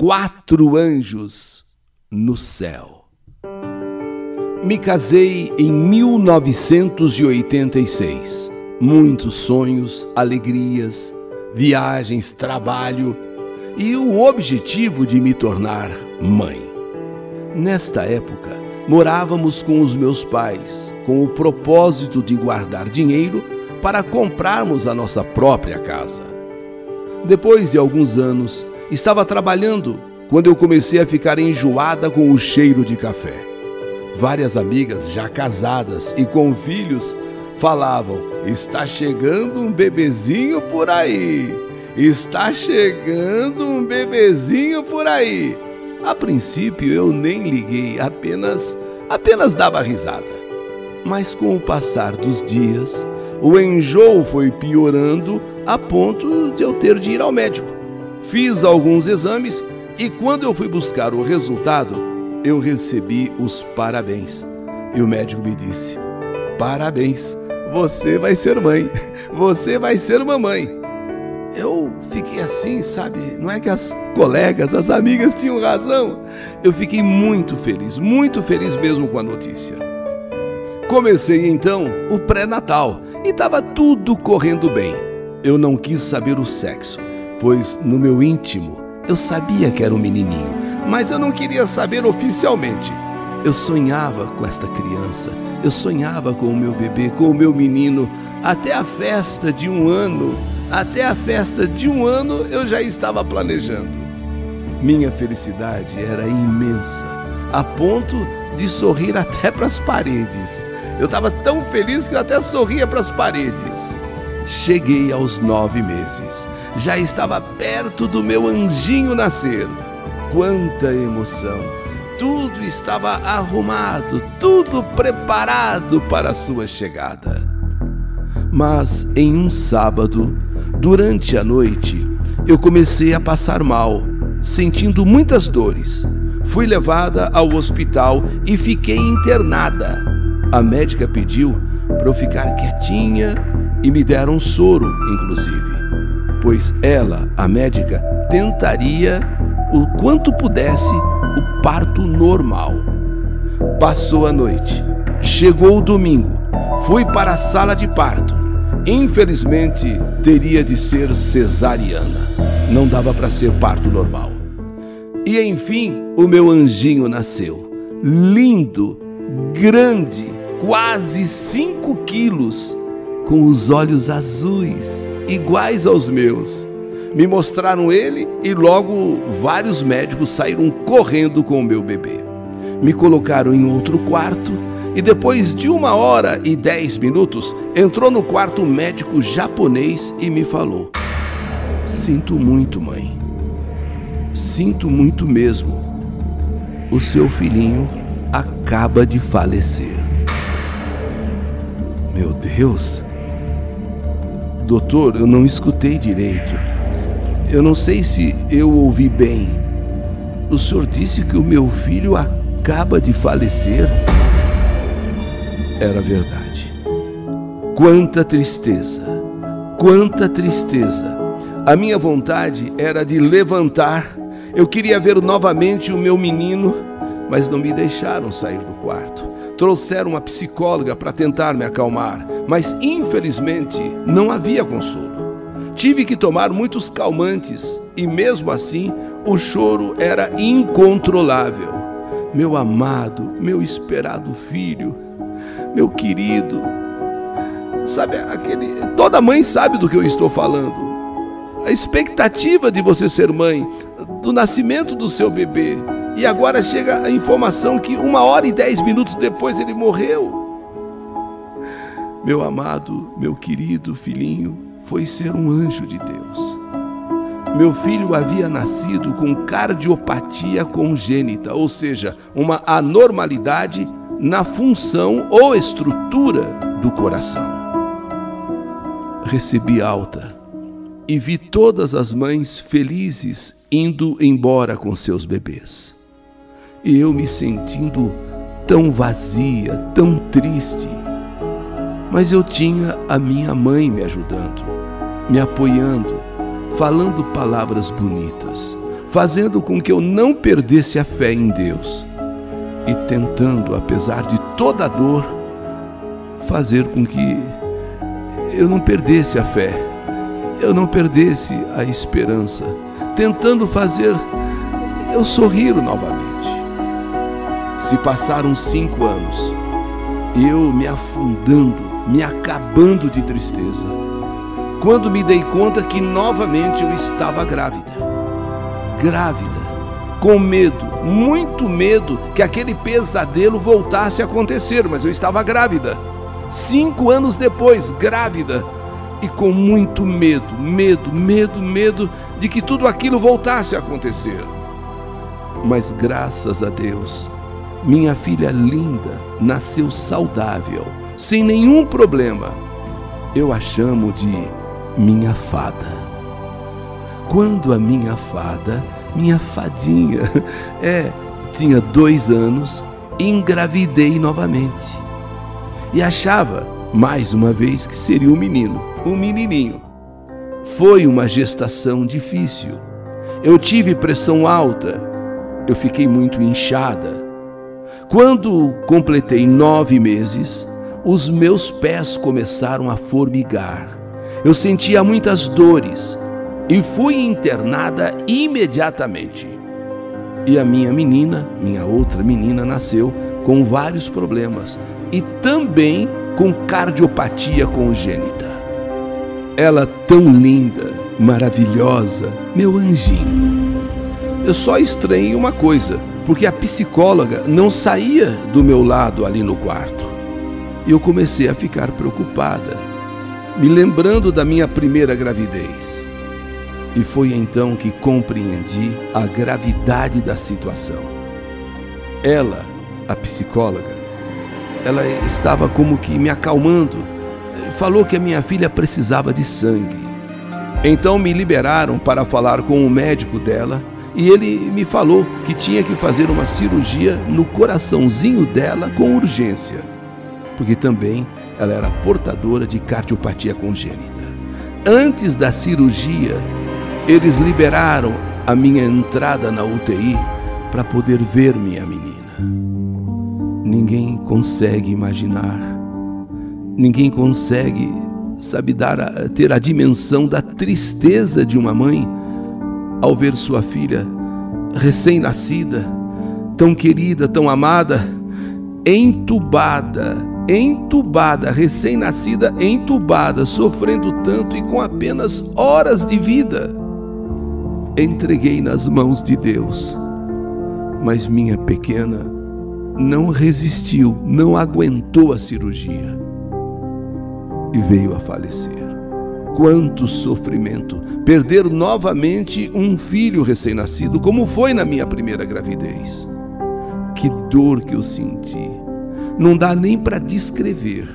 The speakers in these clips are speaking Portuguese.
quatro anjos no céu. Me casei em 1986. Muitos sonhos, alegrias, viagens, trabalho e o objetivo de me tornar mãe. Nesta época, morávamos com os meus pais, com o propósito de guardar dinheiro para comprarmos a nossa própria casa. Depois de alguns anos, Estava trabalhando quando eu comecei a ficar enjoada com o cheiro de café. Várias amigas já casadas e com filhos falavam: está chegando um bebezinho por aí, está chegando um bebezinho por aí. A princípio eu nem liguei, apenas apenas dava risada. Mas com o passar dos dias, o enjoo foi piorando a ponto de eu ter de ir ao médico. Fiz alguns exames e quando eu fui buscar o resultado, eu recebi os parabéns. E o médico me disse: Parabéns, você vai ser mãe, você vai ser mamãe. Eu fiquei assim, sabe? Não é que as colegas, as amigas tinham razão. Eu fiquei muito feliz, muito feliz mesmo com a notícia. Comecei então o pré-natal e estava tudo correndo bem. Eu não quis saber o sexo pois no meu íntimo eu sabia que era um menininho, mas eu não queria saber oficialmente. Eu sonhava com esta criança, eu sonhava com o meu bebê, com o meu menino, até a festa de um ano, até a festa de um ano eu já estava planejando. Minha felicidade era imensa, a ponto de sorrir até para as paredes. Eu estava tão feliz que eu até sorria para as paredes. Cheguei aos nove meses já estava perto do meu anjinho nascer. Quanta emoção! Tudo estava arrumado, tudo preparado para a sua chegada. Mas em um sábado, durante a noite, eu comecei a passar mal, sentindo muitas dores. Fui levada ao hospital e fiquei internada. A médica pediu para eu ficar quietinha e me deram soro, inclusive pois ela, a médica, tentaria o quanto pudesse o parto normal. Passou a noite, chegou o domingo, fui para a sala de parto. Infelizmente, teria de ser cesariana. Não dava para ser parto normal. E enfim, o meu anjinho nasceu. Lindo, grande, quase 5 quilos, com os olhos azuis iguais aos meus. Me mostraram ele e logo vários médicos saíram correndo com o meu bebê. Me colocaram em outro quarto e depois de uma hora e dez minutos entrou no quarto um médico japonês e me falou: Sinto muito, mãe. Sinto muito mesmo. O seu filhinho acaba de falecer. Meu Deus! Doutor, eu não escutei direito. Eu não sei se eu ouvi bem. O senhor disse que o meu filho acaba de falecer? Era verdade. Quanta tristeza! Quanta tristeza! A minha vontade era de levantar. Eu queria ver novamente o meu menino, mas não me deixaram sair do quarto. Trouxeram uma psicóloga para tentar me acalmar, mas infelizmente não havia consolo. Tive que tomar muitos calmantes e mesmo assim o choro era incontrolável. Meu amado, meu esperado filho, meu querido, sabe aquele, toda mãe sabe do que eu estou falando. A expectativa de você ser mãe, do nascimento do seu bebê, e agora chega a informação que uma hora e dez minutos depois ele morreu. Meu amado, meu querido filhinho, foi ser um anjo de Deus. Meu filho havia nascido com cardiopatia congênita, ou seja, uma anormalidade na função ou estrutura do coração. Recebi alta e vi todas as mães felizes indo embora com seus bebês eu me sentindo tão vazia, tão triste. Mas eu tinha a minha mãe me ajudando, me apoiando, falando palavras bonitas. fazendo com que eu não perdesse a fé em Deus e tentando, apesar de toda a dor, fazer com que eu não perdesse a fé, eu não perdesse a esperança, tentando fazer eu sorrir novamente. Se passaram cinco anos, eu me afundando, me acabando de tristeza, quando me dei conta que novamente eu estava grávida. Grávida, com medo, muito medo que aquele pesadelo voltasse a acontecer, mas eu estava grávida. Cinco anos depois, grávida, e com muito medo, medo, medo, medo de que tudo aquilo voltasse a acontecer. Mas graças a Deus, minha filha linda nasceu saudável, sem nenhum problema. Eu a chamo de minha fada. Quando a minha fada, minha fadinha, é, tinha dois anos, engravidei novamente. E achava, mais uma vez, que seria um menino, um menininho. Foi uma gestação difícil. Eu tive pressão alta, eu fiquei muito inchada quando completei nove meses, os meus pés começaram a formigar. Eu sentia muitas dores e fui internada imediatamente. E a minha menina, minha outra menina, nasceu com vários problemas e também com cardiopatia congênita. Ela tão linda, maravilhosa, meu anjinho. Eu só estranhei uma coisa porque a psicóloga não saía do meu lado ali no quarto. E eu comecei a ficar preocupada, me lembrando da minha primeira gravidez. E foi então que compreendi a gravidade da situação. Ela, a psicóloga, ela estava como que me acalmando. Falou que a minha filha precisava de sangue. Então me liberaram para falar com o médico dela e ele me falou que tinha que fazer uma cirurgia no coraçãozinho dela com urgência, porque também ela era portadora de cardiopatia congênita. Antes da cirurgia, eles liberaram a minha entrada na UTI para poder ver minha menina. Ninguém consegue imaginar, ninguém consegue, sabe, dar a, ter a dimensão da tristeza de uma mãe ao ver sua filha recém-nascida, tão querida, tão amada, entubada, entubada, recém-nascida, entubada, sofrendo tanto e com apenas horas de vida. Entreguei nas mãos de Deus, mas minha pequena não resistiu, não aguentou a cirurgia e veio a falecer. Quanto sofrimento! Perder novamente um filho recém-nascido, como foi na minha primeira gravidez. Que dor que eu senti! Não dá nem para descrever.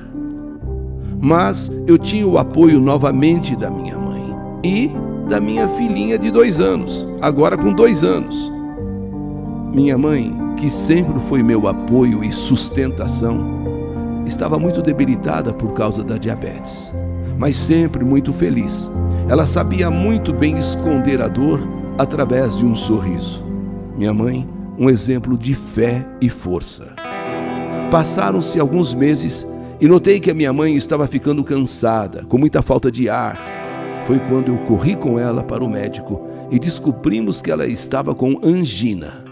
Mas eu tinha o apoio novamente da minha mãe e da minha filhinha de dois anos, agora com dois anos. Minha mãe, que sempre foi meu apoio e sustentação, estava muito debilitada por causa da diabetes mas sempre muito feliz. Ela sabia muito bem esconder a dor através de um sorriso. Minha mãe, um exemplo de fé e força. Passaram-se alguns meses e notei que a minha mãe estava ficando cansada, com muita falta de ar. Foi quando eu corri com ela para o médico e descobrimos que ela estava com angina.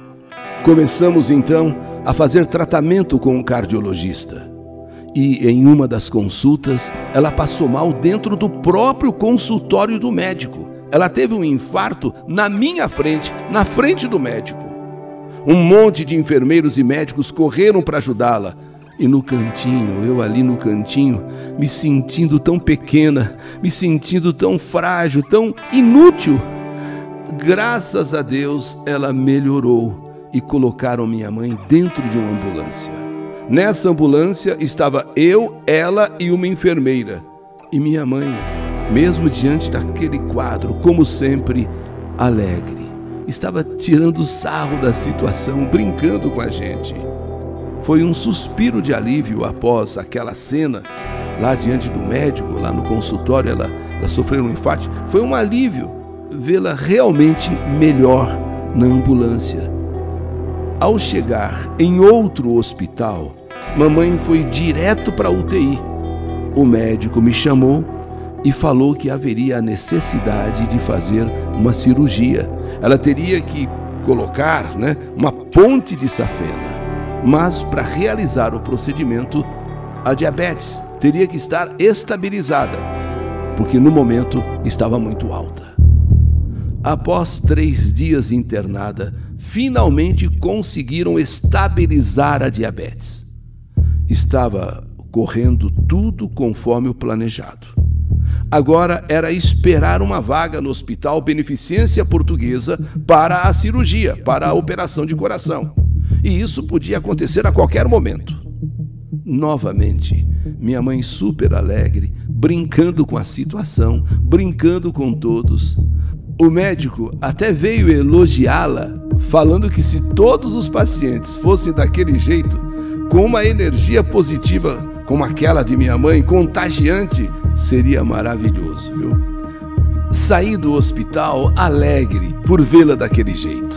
Começamos então a fazer tratamento com o cardiologista e em uma das consultas ela passou mal dentro do próprio consultório do médico. Ela teve um infarto na minha frente, na frente do médico. Um monte de enfermeiros e médicos correram para ajudá-la. E no cantinho, eu ali no cantinho, me sentindo tão pequena, me sentindo tão frágil, tão inútil. Graças a Deus ela melhorou e colocaram minha mãe dentro de uma ambulância. Nessa ambulância estava eu, ela e uma enfermeira. E minha mãe, mesmo diante daquele quadro, como sempre, alegre, estava tirando sarro da situação, brincando com a gente. Foi um suspiro de alívio após aquela cena, lá diante do médico, lá no consultório, ela, ela sofreu um infarto. Foi um alívio vê-la realmente melhor, na ambulância. Ao chegar em outro hospital, mamãe foi direto para a UTI. O médico me chamou e falou que haveria a necessidade de fazer uma cirurgia. Ela teria que colocar né, uma ponte de safena. Mas para realizar o procedimento, a diabetes teria que estar estabilizada, porque no momento estava muito alta. Após três dias internada, finalmente conseguiram estabilizar a diabetes. Estava correndo tudo conforme o planejado. Agora era esperar uma vaga no Hospital Beneficência Portuguesa para a cirurgia, para a operação de coração. E isso podia acontecer a qualquer momento. Novamente, minha mãe super alegre, brincando com a situação, brincando com todos. O médico até veio elogiá-la, falando que se todos os pacientes fossem daquele jeito, com uma energia positiva como aquela de minha mãe, contagiante, seria maravilhoso, viu? Saí do hospital alegre por vê-la daquele jeito,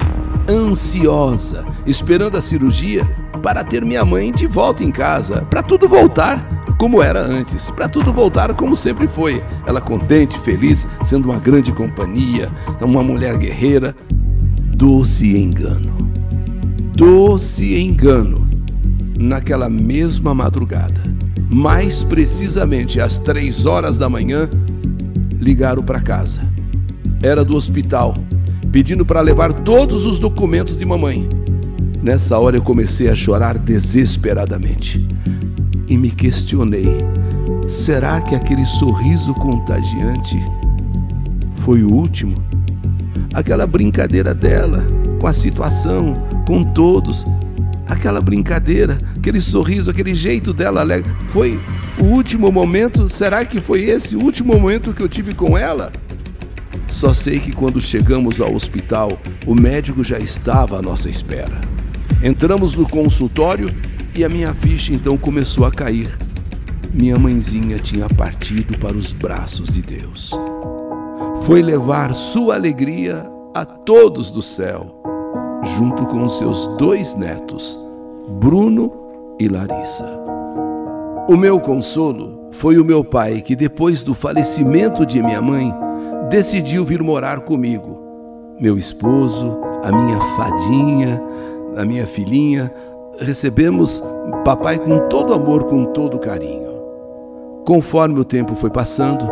ansiosa, esperando a cirurgia para ter minha mãe de volta em casa, para tudo voltar como era antes, para tudo voltar como sempre foi. Ela contente, feliz, sendo uma grande companhia, uma mulher guerreira. Doce engano. Doce engano. Naquela mesma madrugada, mais precisamente às três horas da manhã, ligaram para casa. Era do hospital, pedindo para levar todos os documentos de mamãe. Nessa hora eu comecei a chorar desesperadamente e me questionei: será que aquele sorriso contagiante foi o último? Aquela brincadeira dela com a situação, com todos, aquela brincadeira, aquele sorriso, aquele jeito dela alegre, foi o último momento? Será que foi esse o último momento que eu tive com ela? Só sei que quando chegamos ao hospital, o médico já estava à nossa espera. Entramos no consultório e a minha ficha então começou a cair. Minha mãezinha tinha partido para os braços de Deus. Foi levar sua alegria a todos do céu, junto com seus dois netos, Bruno e Larissa. O meu consolo foi o meu pai que, depois do falecimento de minha mãe, decidiu vir morar comigo. Meu esposo, a minha fadinha, a minha filhinha, recebemos papai com todo amor, com todo carinho. Conforme o tempo foi passando,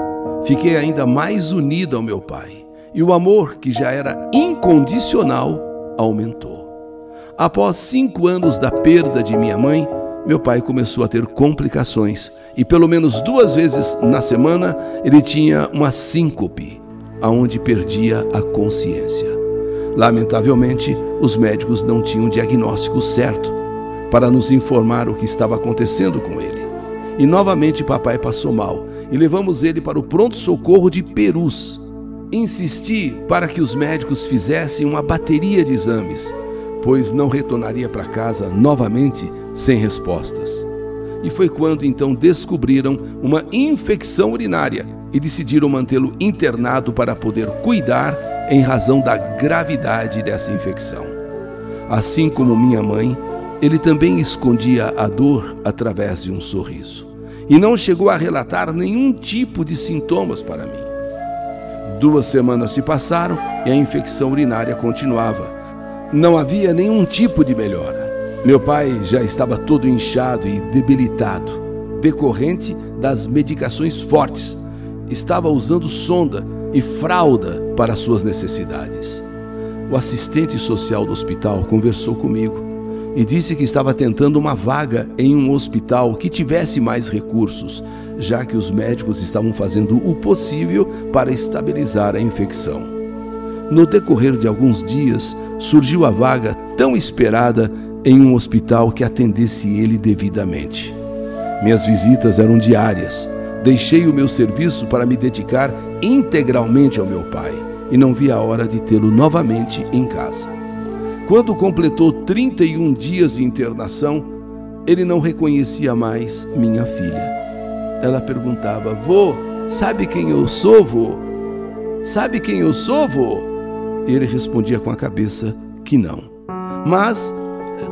fiquei ainda mais unido ao meu pai, e o amor, que já era incondicional, aumentou. Após cinco anos da perda de minha mãe, meu pai começou a ter complicações e pelo menos duas vezes na semana ele tinha uma síncope, aonde perdia a consciência. Lamentavelmente, os médicos não tinham diagnóstico certo para nos informar o que estava acontecendo com ele. E novamente papai passou mal e levamos ele para o pronto-socorro de Perus. Insisti para que os médicos fizessem uma bateria de exames, pois não retornaria para casa novamente sem respostas. E foi quando então descobriram uma infecção urinária e decidiram mantê-lo internado para poder cuidar em razão da gravidade dessa infecção. Assim como minha mãe, ele também escondia a dor através de um sorriso e não chegou a relatar nenhum tipo de sintomas para mim. Duas semanas se passaram e a infecção urinária continuava. Não havia nenhum tipo de melhora. Meu pai já estava todo inchado e debilitado, decorrente das medicações fortes. Estava usando sonda e fralda para suas necessidades. O assistente social do hospital conversou comigo e disse que estava tentando uma vaga em um hospital que tivesse mais recursos, já que os médicos estavam fazendo o possível para estabilizar a infecção. No decorrer de alguns dias, surgiu a vaga tão esperada em um hospital que atendesse ele devidamente. Minhas visitas eram diárias. Deixei o meu serviço para me dedicar integralmente ao meu pai e não vi a hora de tê-lo novamente em casa. Quando completou 31 dias de internação, ele não reconhecia mais minha filha. Ela perguntava: Vô, sabe quem eu sou, vô? Sabe quem eu sou, vô? Ele respondia com a cabeça que não. Mas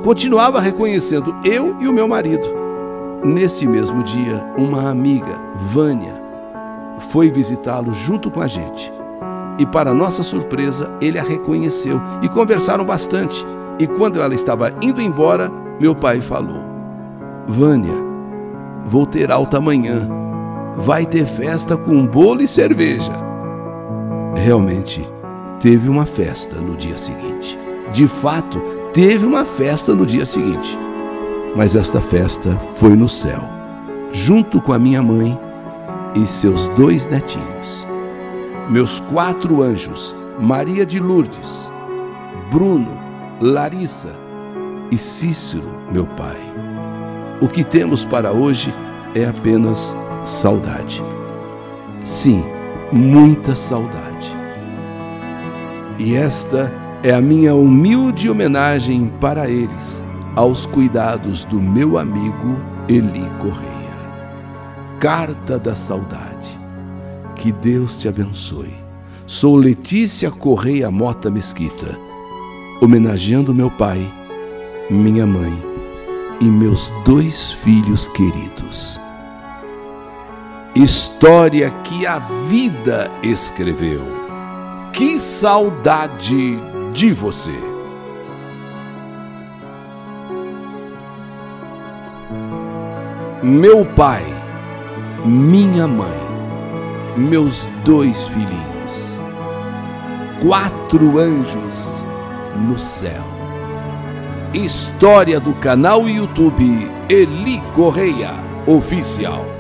continuava reconhecendo eu e o meu marido. Nesse mesmo dia, uma amiga, Vânia, foi visitá-lo junto com a gente. E, para nossa surpresa, ele a reconheceu e conversaram bastante. E quando ela estava indo embora, meu pai falou: Vânia, vou ter alta amanhã. Vai ter festa com bolo e cerveja. Realmente, teve uma festa no dia seguinte. De fato, teve uma festa no dia seguinte. Mas esta festa foi no céu, junto com a minha mãe e seus dois netinhos. Meus quatro anjos, Maria de Lourdes, Bruno, Larissa e Cícero, meu pai. O que temos para hoje é apenas saudade. Sim, muita saudade. E esta é a minha humilde homenagem para eles, aos cuidados do meu amigo Eli Correia. Carta da Saudade. Que Deus te abençoe. Sou Letícia Correia Mota Mesquita, homenageando meu pai, minha mãe e meus dois filhos queridos. História que a vida escreveu. Que saudade de você! Meu pai minha mãe, meus dois filhinhos, quatro anjos no céu. História do canal YouTube Eli Correia Oficial.